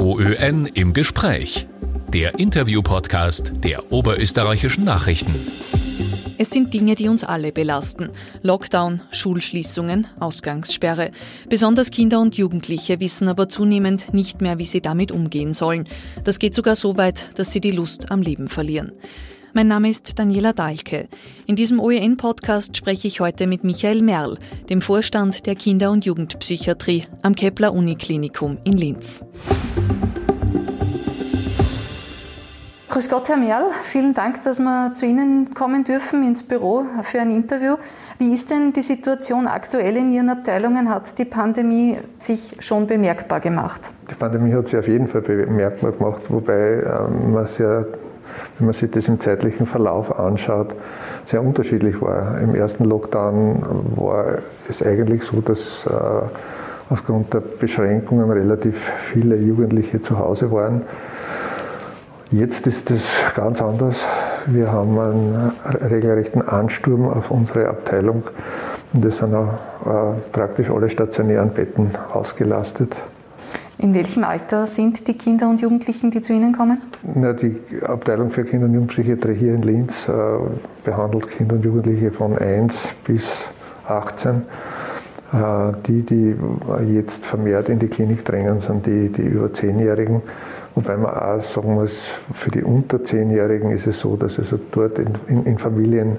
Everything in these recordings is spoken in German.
OÖN im Gespräch. Der Interview-Podcast der Oberösterreichischen Nachrichten. Es sind Dinge, die uns alle belasten. Lockdown, Schulschließungen, Ausgangssperre. Besonders Kinder und Jugendliche wissen aber zunehmend nicht mehr, wie sie damit umgehen sollen. Das geht sogar so weit, dass sie die Lust am Leben verlieren. Mein Name ist Daniela Dahlke. In diesem OEN-Podcast spreche ich heute mit Michael Merl, dem Vorstand der Kinder- und Jugendpsychiatrie am Kepler Uniklinikum in Linz. Grüß Gott, Herr Merl. Vielen Dank, dass wir zu Ihnen kommen dürfen ins Büro für ein Interview. Wie ist denn die Situation aktuell in Ihren Abteilungen? Hat die Pandemie sich schon bemerkbar gemacht? Die Pandemie hat sich auf jeden Fall bemerkbar gemacht, wobei ähm, man sehr wenn man sich das im zeitlichen Verlauf anschaut, sehr unterschiedlich war. Im ersten Lockdown war es eigentlich so, dass äh, aufgrund der Beschränkungen relativ viele Jugendliche zu Hause waren. Jetzt ist es ganz anders. Wir haben einen regelrechten Ansturm auf unsere Abteilung und es sind auch äh, praktisch alle stationären Betten ausgelastet. In welchem Alter sind die Kinder und Jugendlichen, die zu Ihnen kommen? Na, die Abteilung für Kinder- und Jugendpsychiatrie hier in Linz äh, behandelt Kinder und Jugendliche von 1 bis 18. Äh, die, die jetzt vermehrt in die Klinik drängen, sind die, die über 10-Jährigen. Wobei man auch sagen muss, für die unter 10-Jährigen ist es so, dass also dort in, in, in Familien,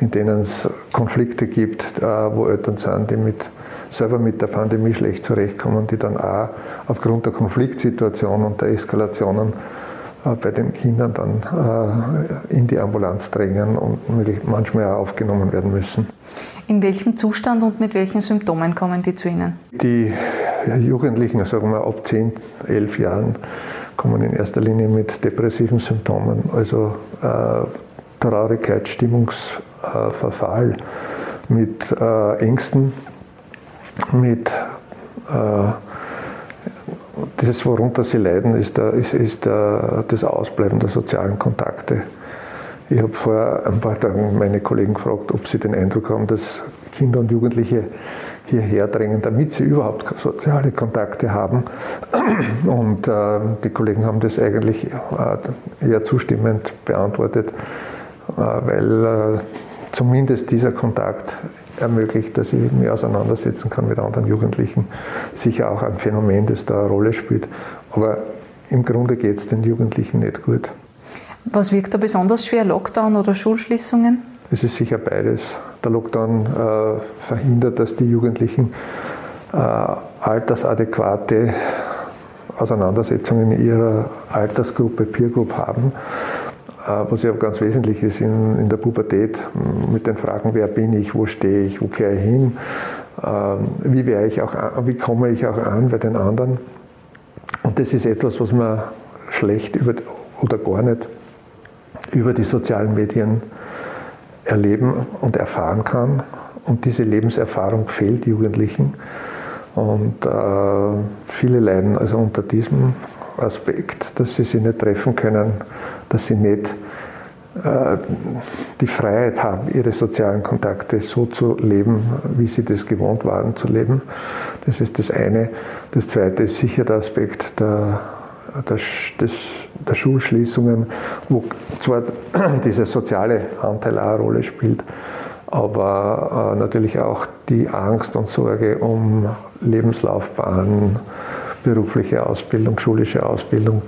in denen es Konflikte gibt, äh, wo Eltern sind, die mit selber mit der Pandemie schlecht zurechtkommen, die dann auch aufgrund der Konfliktsituation und der Eskalationen äh, bei den Kindern dann äh, in die Ambulanz drängen und manchmal auch aufgenommen werden müssen. In welchem Zustand und mit welchen Symptomen kommen die zu Ihnen? Die Jugendlichen, sagen wir ab 10, 11 Jahren, kommen in erster Linie mit depressiven Symptomen, also äh, Traurigkeit, Stimmungsverfall, mit äh, Ängsten, mit äh, das, worunter sie leiden, ist, der, ist, ist der, das Ausbleiben der sozialen Kontakte. Ich habe vor ein paar Tagen meine Kollegen gefragt, ob sie den Eindruck haben, dass Kinder und Jugendliche hierher drängen, damit sie überhaupt soziale Kontakte haben. Und äh, die Kollegen haben das eigentlich äh, eher zustimmend beantwortet, äh, weil äh, zumindest dieser Kontakt ermöglicht, dass ich mich auseinandersetzen kann mit anderen Jugendlichen. Sicher auch ein Phänomen, das da eine Rolle spielt. Aber im Grunde geht es den Jugendlichen nicht gut. Was wirkt da besonders schwer, Lockdown oder Schulschließungen? Es ist sicher beides. Der Lockdown äh, verhindert, dass die Jugendlichen äh, altersadäquate Auseinandersetzungen in ihrer Altersgruppe, Peer Group haben. Äh, was ja ganz wesentlich ist in, in der Pubertät, mit den Fragen, wer bin ich, wo stehe ich, wo kehre ich hin, ähm, wie, ich auch, wie komme ich auch an bei den anderen. Und das ist etwas, was man schlecht über, oder gar nicht über die sozialen Medien erleben und erfahren kann. Und diese Lebenserfahrung fehlt Jugendlichen. Und äh, viele leiden also unter diesem Aspekt, dass sie sich nicht treffen können, dass sie nicht äh, die Freiheit haben, ihre sozialen Kontakte so zu leben, wie sie das gewohnt waren zu leben. Das ist das eine. Das zweite ist sicher der Aspekt der, der, des, der Schulschließungen, wo zwar dieser soziale Anteil auch eine Rolle spielt, aber äh, natürlich auch die Angst und Sorge um Lebenslaufbahn, berufliche Ausbildung, schulische Ausbildung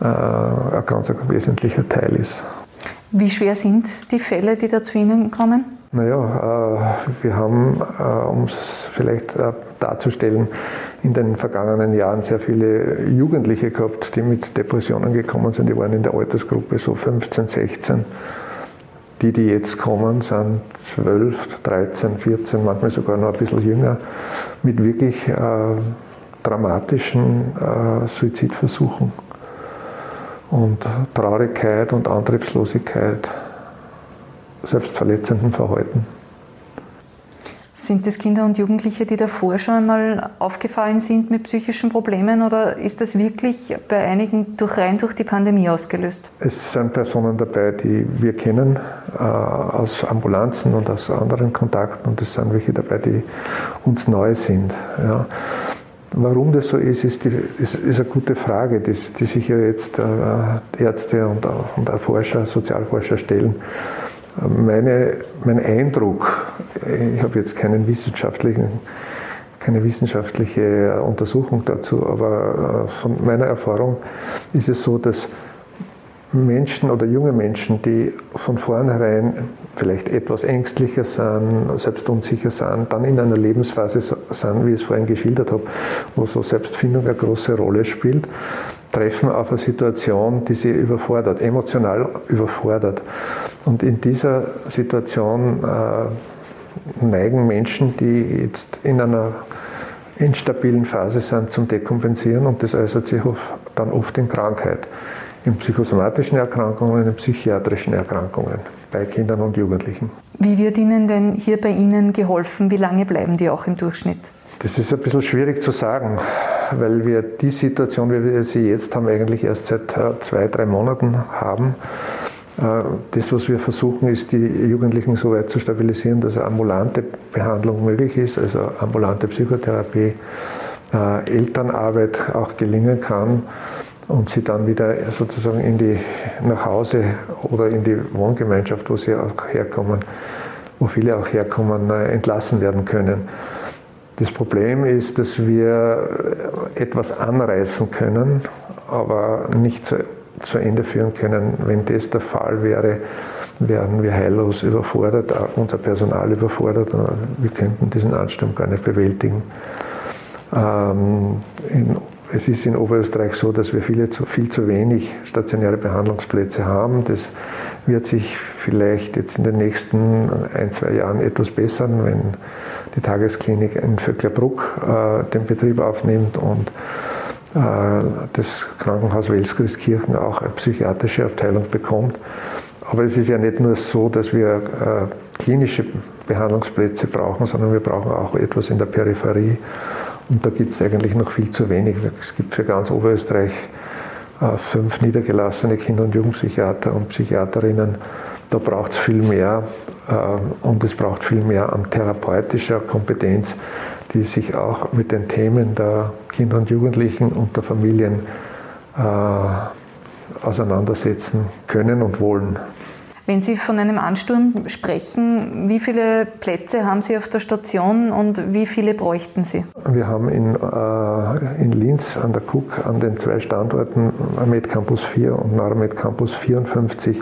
ein ganz wesentlicher Teil ist. Wie schwer sind die Fälle, die da zu Ihnen kommen? Naja, äh, wir haben, äh, um es vielleicht darzustellen, in den vergangenen Jahren sehr viele Jugendliche gehabt, die mit Depressionen gekommen sind. Die waren in der Altersgruppe so 15, 16. Die, die jetzt kommen, sind 12, 13, 14, manchmal sogar noch ein bisschen jünger, mit wirklich äh, dramatischen äh, Suizidversuchen und Traurigkeit und Antriebslosigkeit, selbstverletzenden Verhalten. Sind das Kinder und Jugendliche, die davor schon einmal aufgefallen sind mit psychischen Problemen oder ist das wirklich bei einigen durch, rein durch die Pandemie ausgelöst? Es sind Personen dabei, die wir kennen äh, aus Ambulanzen und aus anderen Kontakten und es sind welche dabei, die uns neu sind. Ja. Warum das so ist, ist, die, ist, ist eine gute Frage, die, die sich ja jetzt äh, Ärzte und, und auch Forscher, Sozialforscher stellen. Meine, mein Eindruck, ich habe jetzt keinen wissenschaftlichen, keine wissenschaftliche Untersuchung dazu, aber äh, von meiner Erfahrung ist es so, dass Menschen oder junge Menschen, die von vornherein vielleicht etwas ängstlicher sind, selbst unsicher sind, dann in einer Lebensphase sind, wie ich es vorhin geschildert habe, wo so Selbstfindung eine große Rolle spielt, treffen auf eine Situation, die sie überfordert, emotional überfordert. Und in dieser Situation äh, neigen Menschen, die jetzt in einer instabilen Phase sind, zum Dekompensieren und das äußert sich dann oft in Krankheit in psychosomatischen Erkrankungen, in psychiatrischen Erkrankungen bei Kindern und Jugendlichen. Wie wird Ihnen denn hier bei Ihnen geholfen? Wie lange bleiben die auch im Durchschnitt? Das ist ein bisschen schwierig zu sagen, weil wir die Situation, wie wir sie jetzt haben, eigentlich erst seit äh, zwei, drei Monaten haben. Äh, das, was wir versuchen, ist, die Jugendlichen so weit zu stabilisieren, dass ambulante Behandlung möglich ist, also ambulante Psychotherapie, äh, Elternarbeit auch gelingen kann und sie dann wieder sozusagen in die, nach Hause oder in die Wohngemeinschaft, wo sie auch herkommen, wo viele auch herkommen, äh, entlassen werden können. Das Problem ist, dass wir etwas anreißen können, aber nicht zu, zu Ende führen können. Wenn das der Fall wäre, wären wir heillos überfordert, unser Personal überfordert. Wir könnten diesen Ansturm gar nicht bewältigen. Ähm, in es ist in Oberösterreich so, dass wir viele zu, viel zu wenig stationäre Behandlungsplätze haben. Das wird sich vielleicht jetzt in den nächsten ein, zwei Jahren etwas bessern, wenn die Tagesklinik in Vöcklerbruck äh, den Betrieb aufnimmt und äh, das Krankenhaus Welskirchen auch eine psychiatrische Abteilung bekommt. Aber es ist ja nicht nur so, dass wir äh, klinische Behandlungsplätze brauchen, sondern wir brauchen auch etwas in der Peripherie. Und da gibt es eigentlich noch viel zu wenig. Es gibt für ganz Oberösterreich äh, fünf niedergelassene Kinder- und Jugendpsychiater und Psychiaterinnen. Da braucht es viel mehr äh, und es braucht viel mehr an therapeutischer Kompetenz, die sich auch mit den Themen der Kinder und Jugendlichen und der Familien äh, auseinandersetzen können und wollen. Wenn Sie von einem Ansturm sprechen, wie viele Plätze haben Sie auf der Station und wie viele bräuchten Sie? Wir haben in, äh, in Linz an der KUK an den zwei Standorten Med Campus 4 und Neuromed Campus 54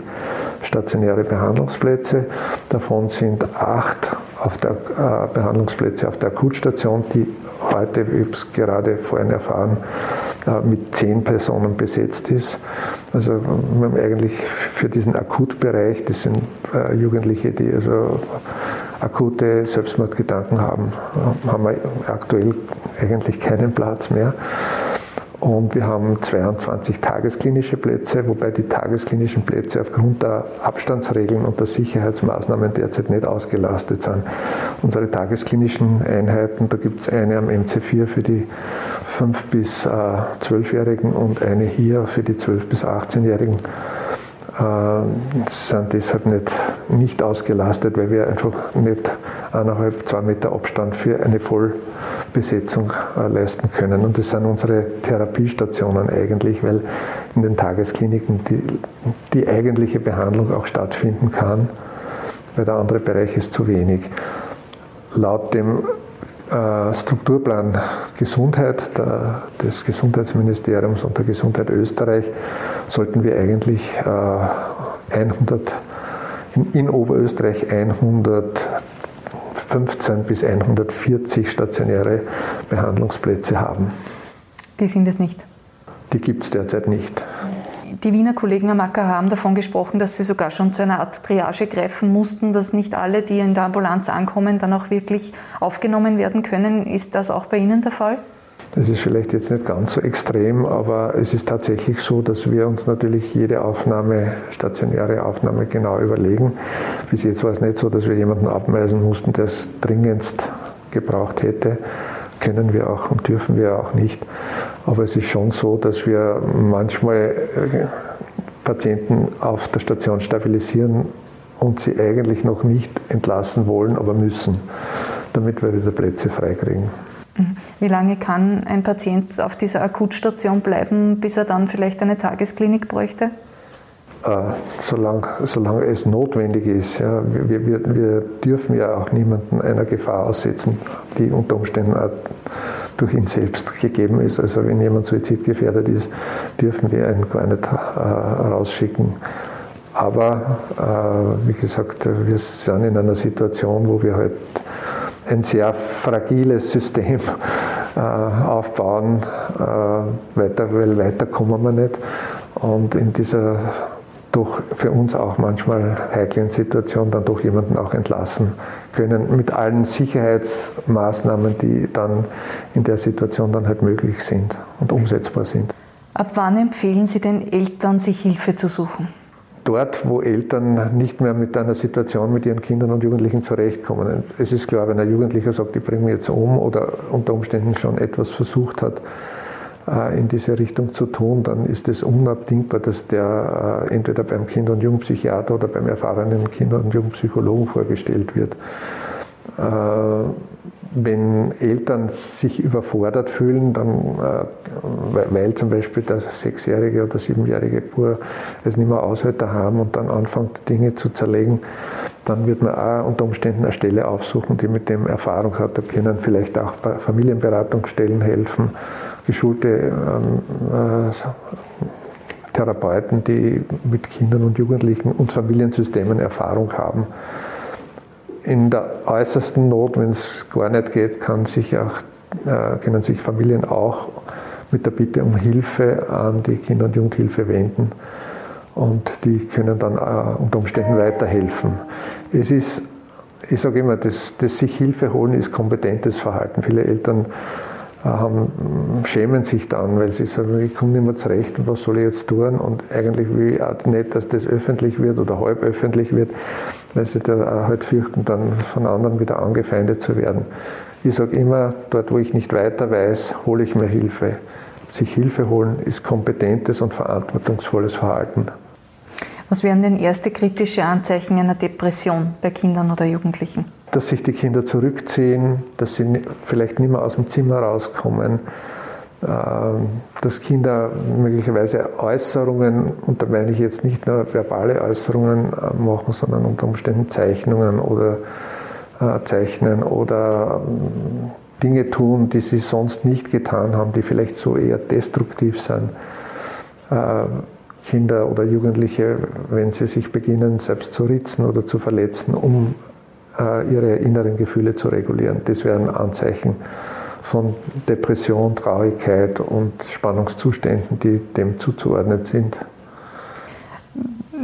stationäre Behandlungsplätze. Davon sind acht auf der, äh, Behandlungsplätze auf der Akutstation, die heute, ich es gerade vorhin erfahren, mit zehn Personen besetzt ist. Also wir haben eigentlich für diesen Akutbereich, das sind äh, Jugendliche, die also akute Selbstmordgedanken haben, haben wir aktuell eigentlich keinen Platz mehr. Und wir haben 22 tagesklinische Plätze, wobei die tagesklinischen Plätze aufgrund der Abstandsregeln und der Sicherheitsmaßnahmen derzeit nicht ausgelastet sind. Unsere tagesklinischen Einheiten, da gibt es eine am MC4 für die 5- bis äh, 12-Jährigen und eine hier für die 12- bis 18-Jährigen äh, sind deshalb nicht, nicht ausgelastet, weil wir einfach nicht eineinhalb, zwei Meter Abstand für eine Vollbesetzung äh, leisten können. Und das sind unsere Therapiestationen eigentlich, weil in den Tageskliniken die, die eigentliche Behandlung auch stattfinden kann, weil der andere Bereich ist zu wenig. Laut dem äh, Strukturplan Gesundheit des Gesundheitsministeriums und der Gesundheit Österreich sollten wir eigentlich 100 äh, in, Oberösterreich 115 bis 140 stationäre Behandlungsplätze haben. Die sind es nicht. Die gibt es derzeit nicht. Die Wiener Kollegen am AKH haben davon gesprochen, dass sie sogar schon zu einer Art Triage greifen mussten, dass nicht alle, die in der Ambulanz ankommen, dann auch wirklich aufgenommen werden können. Ist das auch bei Ihnen der Fall? Das ist vielleicht jetzt nicht ganz so extrem, aber es ist tatsächlich so, dass wir uns natürlich jede Aufnahme, stationäre Aufnahme genau überlegen. Bis jetzt war es nicht so, dass wir jemanden abweisen mussten, der es dringendst gebraucht hätte. Können wir auch und dürfen wir auch nicht. Aber es ist schon so, dass wir manchmal äh, Patienten auf der Station stabilisieren und sie eigentlich noch nicht entlassen wollen, aber müssen, damit wir wieder Plätze freikriegen. Mhm. Wie lange kann ein Patient auf dieser Akutstation bleiben, bis er dann vielleicht eine Tagesklinik bräuchte? Äh, solange, solange es notwendig ist. Ja. Wir, wir, wir dürfen ja auch niemanden einer Gefahr aussetzen, die unter Umständen auch durch ihn selbst gegeben ist. Also wenn jemand suizidgefährdet ist, dürfen wir ihn gar nicht äh, rausschicken. Aber äh, wie gesagt, wir sind in einer Situation, wo wir halt ein sehr fragiles System äh, aufbauen, äh, weiter, weil weiter kommen wir nicht. Und in dieser doch für uns auch manchmal heiklen Situation dann doch jemanden auch entlassen können, mit allen Sicherheitsmaßnahmen, die dann in der Situation dann halt möglich sind und umsetzbar sind. Ab wann empfehlen Sie den Eltern, sich Hilfe zu suchen? Dort, wo Eltern nicht mehr mit einer Situation mit ihren Kindern und Jugendlichen zurechtkommen. Es ist klar, wenn ein Jugendlicher sagt, ich bringe mich jetzt um oder unter Umständen schon etwas versucht hat, äh, in diese Richtung zu tun, dann ist es unabdingbar, dass der äh, entweder beim Kinder- und Jugendpsychiater oder beim erfahrenen Kinder- und Jugendpsychologen vorgestellt wird. Wenn Eltern sich überfordert fühlen, dann, äh, weil zum Beispiel der sechsjährige oder siebenjährige Bur es nicht mehr aushält daheim und dann anfängt, Dinge zu zerlegen, dann wird man auch unter Umständen eine Stelle aufsuchen, die mit dem Erfahrung hat. Da können vielleicht auch Familienberatungsstellen helfen, geschulte ähm, äh, Therapeuten, die mit Kindern und Jugendlichen und Familiensystemen Erfahrung haben in der äußersten Not, wenn es gar nicht geht, kann sich auch, äh, können sich Familien auch mit der Bitte um Hilfe an die Kinder- und Jugendhilfe wenden. Und die können dann äh, unter Umständen weiterhelfen. Es ist, ich sage immer, das, das sich Hilfe holen ist kompetentes Verhalten. Viele Eltern haben, schämen sich dann, weil sie sagen, ich komme nicht mehr zurecht und was soll ich jetzt tun? Und eigentlich will ich auch nicht, dass das öffentlich wird oder halb öffentlich wird weil sie da halt fürchten, dann von anderen wieder angefeindet zu werden. Ich sage immer, dort wo ich nicht weiter weiß, hole ich mir Hilfe. Sich Hilfe holen ist kompetentes und verantwortungsvolles Verhalten. Was wären denn erste kritische Anzeichen einer Depression bei Kindern oder Jugendlichen? Dass sich die Kinder zurückziehen, dass sie vielleicht nicht mehr aus dem Zimmer rauskommen, ähm, dass Kinder möglicherweise Äußerungen, und da meine ich jetzt nicht nur verbale Äußerungen äh, machen, sondern unter Umständen Zeichnungen oder äh, zeichnen oder ähm, Dinge tun, die sie sonst nicht getan haben, die vielleicht so eher destruktiv sind. Äh, Kinder oder Jugendliche, wenn sie sich beginnen, selbst zu ritzen oder zu verletzen, um ihre inneren Gefühle zu regulieren. Das wären Anzeichen von Depression, Traurigkeit und Spannungszuständen, die dem zuzuordnen sind.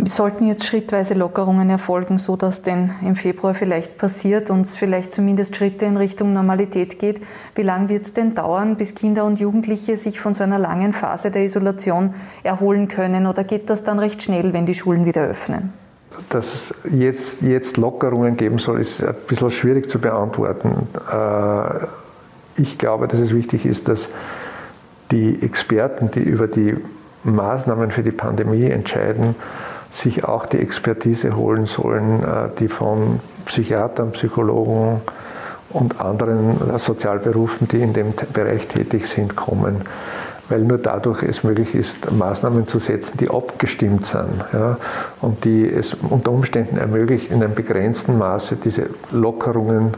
Sollten jetzt schrittweise Lockerungen erfolgen, so dass denn im Februar vielleicht passiert und es vielleicht zumindest Schritte in Richtung Normalität geht, wie lange wird es denn dauern, bis Kinder und Jugendliche sich von so einer langen Phase der Isolation erholen können? Oder geht das dann recht schnell, wenn die Schulen wieder öffnen? Dass es jetzt, jetzt Lockerungen geben soll, ist ein bisschen schwierig zu beantworten. Äh, ich glaube, dass es wichtig ist, dass die Experten, die über die Maßnahmen für die Pandemie entscheiden, sich auch die Expertise holen sollen, äh, die von Psychiatern, Psychologen und anderen Sozialberufen, die in dem Bereich tätig sind, kommen. Weil nur dadurch es möglich ist, Maßnahmen zu setzen, die abgestimmt sind ja, und die es unter Umständen ermöglichen, in einem begrenzten Maße diese Lockerungen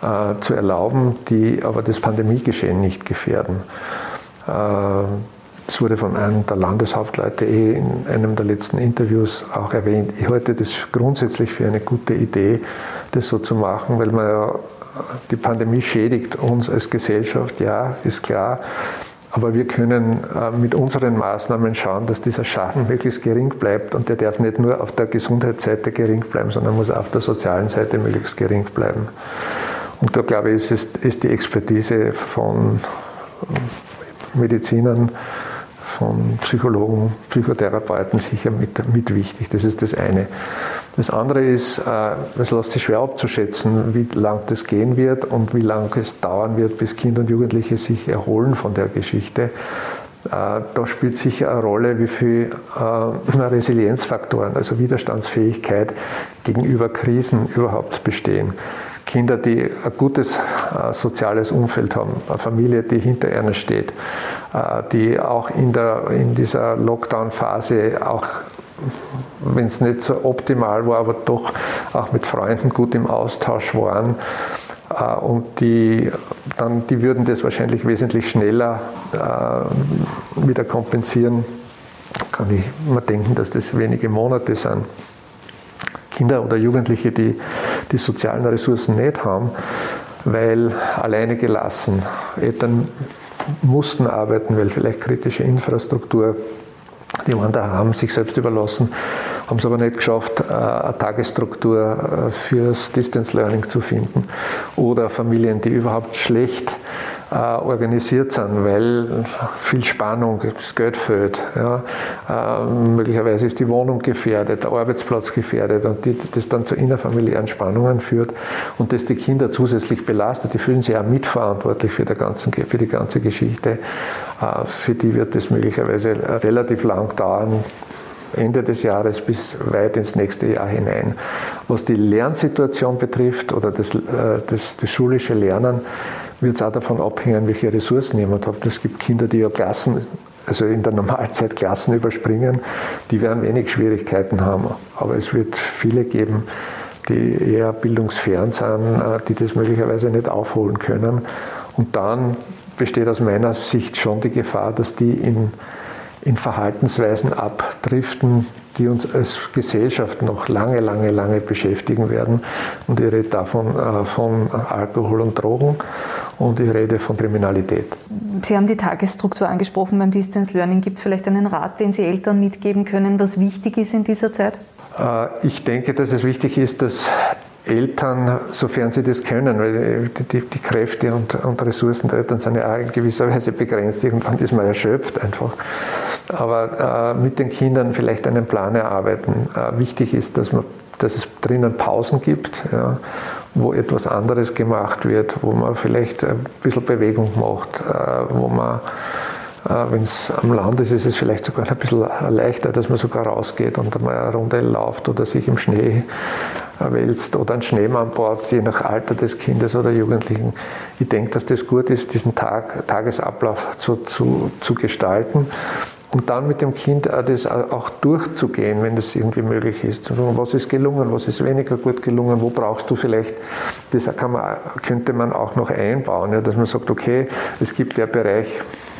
äh, zu erlauben, die aber das Pandemiegeschehen nicht gefährden. Äh, es wurde von einem der Landeshauptleute eh in einem der letzten Interviews auch erwähnt. Ich halte das grundsätzlich für eine gute Idee, das so zu machen, weil man ja, die Pandemie schädigt uns als Gesellschaft, ja, ist klar. Aber wir können äh, mit unseren Maßnahmen schauen, dass dieser Schaden möglichst gering bleibt und der darf nicht nur auf der Gesundheitsseite gering bleiben, sondern muss auf der sozialen Seite möglichst gering bleiben. Und da glaube ich, ist, ist die Expertise von Medizinern, von Psychologen, Psychotherapeuten sicher mit, mit wichtig. Das ist das eine. Das andere ist, äh, es lässt sich schwer abzuschätzen, wie lang das gehen wird und wie lange es dauern wird, bis Kinder und Jugendliche sich erholen von der Geschichte. Äh, da spielt sicher eine Rolle, wie viel äh, Resilienzfaktoren, also Widerstandsfähigkeit gegenüber Krisen überhaupt bestehen. Kinder, die ein gutes soziales Umfeld haben, eine Familie, die hinter ihnen steht, die auch in, der, in dieser Lockdown-Phase auch wenn es nicht so optimal war, aber doch auch mit Freunden gut im Austausch waren. Äh, und die, dann, die würden das wahrscheinlich wesentlich schneller äh, wieder kompensieren. Kann ich mir denken, dass das wenige Monate sind. Kinder oder Jugendliche, die die sozialen Ressourcen nicht haben, weil alleine gelassen. Eltern mussten arbeiten, weil vielleicht kritische Infrastruktur, die waren da haben, sich selbst überlassen, haben es aber nicht geschafft, äh, eine Tagesstruktur äh, fürs Distance Learning zu finden. Oder Familien, die überhaupt schlecht äh, organisiert sind, weil viel Spannung, das Geld fehlt. Ja. Äh, möglicherweise ist die Wohnung gefährdet, der Arbeitsplatz gefährdet und die, das dann zu innerfamiliären Spannungen führt und das die Kinder zusätzlich belastet. Die fühlen sich auch mitverantwortlich für, der ganzen, für die ganze Geschichte. Äh, für die wird das möglicherweise relativ lang dauern, Ende des Jahres bis weit ins nächste Jahr hinein. Was die Lernsituation betrifft oder das, äh, das, das schulische Lernen, wird es auch davon abhängen, welche Ressourcen jemand hat. Es gibt Kinder, die ja Klassen, also in der Normalzeit Klassen überspringen, die werden wenig Schwierigkeiten haben. Aber es wird viele geben, die eher bildungsfern sind, äh, die das möglicherweise nicht aufholen können. Und dann besteht aus meiner Sicht schon die Gefahr, dass die in in Verhaltensweisen abdriften, die uns als Gesellschaft noch lange, lange, lange beschäftigen werden. Und ich rede davon äh, von Alkohol und Drogen und ich rede von Kriminalität. Sie haben die Tagesstruktur angesprochen beim Distance Learning. Gibt es vielleicht einen Rat, den Sie Eltern mitgeben können, was wichtig ist in dieser Zeit? Äh, ich denke, dass es wichtig ist, dass Eltern, sofern sie das können, weil die, die Kräfte und, und, Ressourcen der Eltern sind ja auch in gewisser Weise begrenzt. Irgendwann ist man erschöpft einfach. Aber äh, mit den Kindern vielleicht einen Plan erarbeiten. Äh, wichtig ist, dass, man, dass es drinnen Pausen gibt, ja, wo etwas anderes gemacht wird, wo man vielleicht ein bisschen Bewegung macht, äh, wo man äh, Wenn es am Land ist, ist es vielleicht sogar ein bisschen leichter, dass man sogar rausgeht und einmal eine Runde läuft oder sich im Schnee wälzt oder einen Schneemann baut, je nach Alter des Kindes oder Jugendlichen. Ich denke, dass das gut ist, diesen Tag, Tagesablauf zu, zu, zu gestalten und dann mit dem Kind das auch durchzugehen, wenn das irgendwie möglich ist. Was ist gelungen, was ist weniger gut gelungen, wo brauchst du vielleicht, das man, könnte man auch noch einbauen, ja, dass man sagt, okay, es gibt ja Bereich,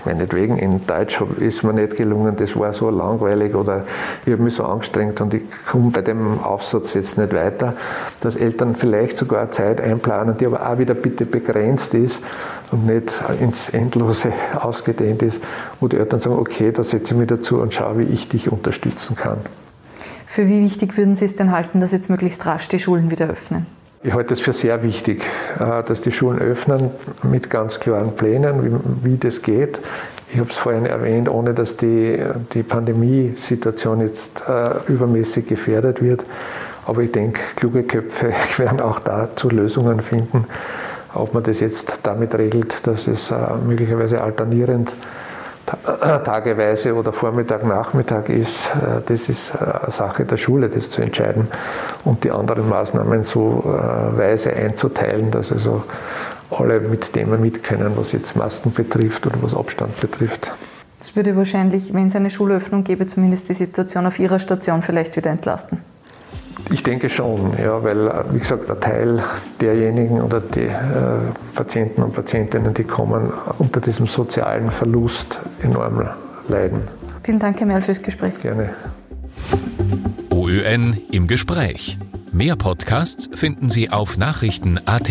meinetwegen in Deutsch ist mir nicht gelungen, das war so langweilig oder ich habe mich so angestrengt und ich komme bei dem Aufsatz jetzt nicht weiter, dass Eltern vielleicht sogar Zeit einplanen, die aber auch wieder bitte begrenzt ist und nicht ins Endlose ausgedehnt ist, wo die Eltern sagen, okay, da setze ich mich dazu und schaue, wie ich dich unterstützen kann. Für wie wichtig würden Sie es denn halten, dass jetzt möglichst rasch die Schulen wieder öffnen? Ich halte es für sehr wichtig, äh, dass die Schulen öffnen mit ganz klaren Plänen, wie, das geht. Ich habe es vorhin erwähnt, ohne dass die, die Pandemiesituation jetzt äh, übermäßig gefährdet wird. Aber ich denke, kluge Köpfe werden auch dazu Lösungen finden. Ob man das jetzt damit regelt, dass es äh, möglicherweise alternierend tageweise oder Vormittag, Nachmittag ist, äh, das ist äh, Sache der Schule, das zu entscheiden und die anderen Maßnahmen so äh, weise einzuteilen, dass also alle mit Themen mit können, was jetzt Masken betrifft oder was Abstand betrifft. Das würde wahrscheinlich, wenn es eine Schulöffnung gäbe, zumindest die Situation auf Ihrer Station vielleicht wieder entlasten. Ich denke schon, ja, weil, wie gesagt, ein Teil derjenigen oder die äh, Patienten und Patientinnen, die kommen, unter diesem sozialen Verlust enorm leiden. Vielen Dank, Herr Merl, fürs Gespräch. Gerne. OÖN im Gespräch. Mehr Podcasts finden Sie auf Nachrichten.at.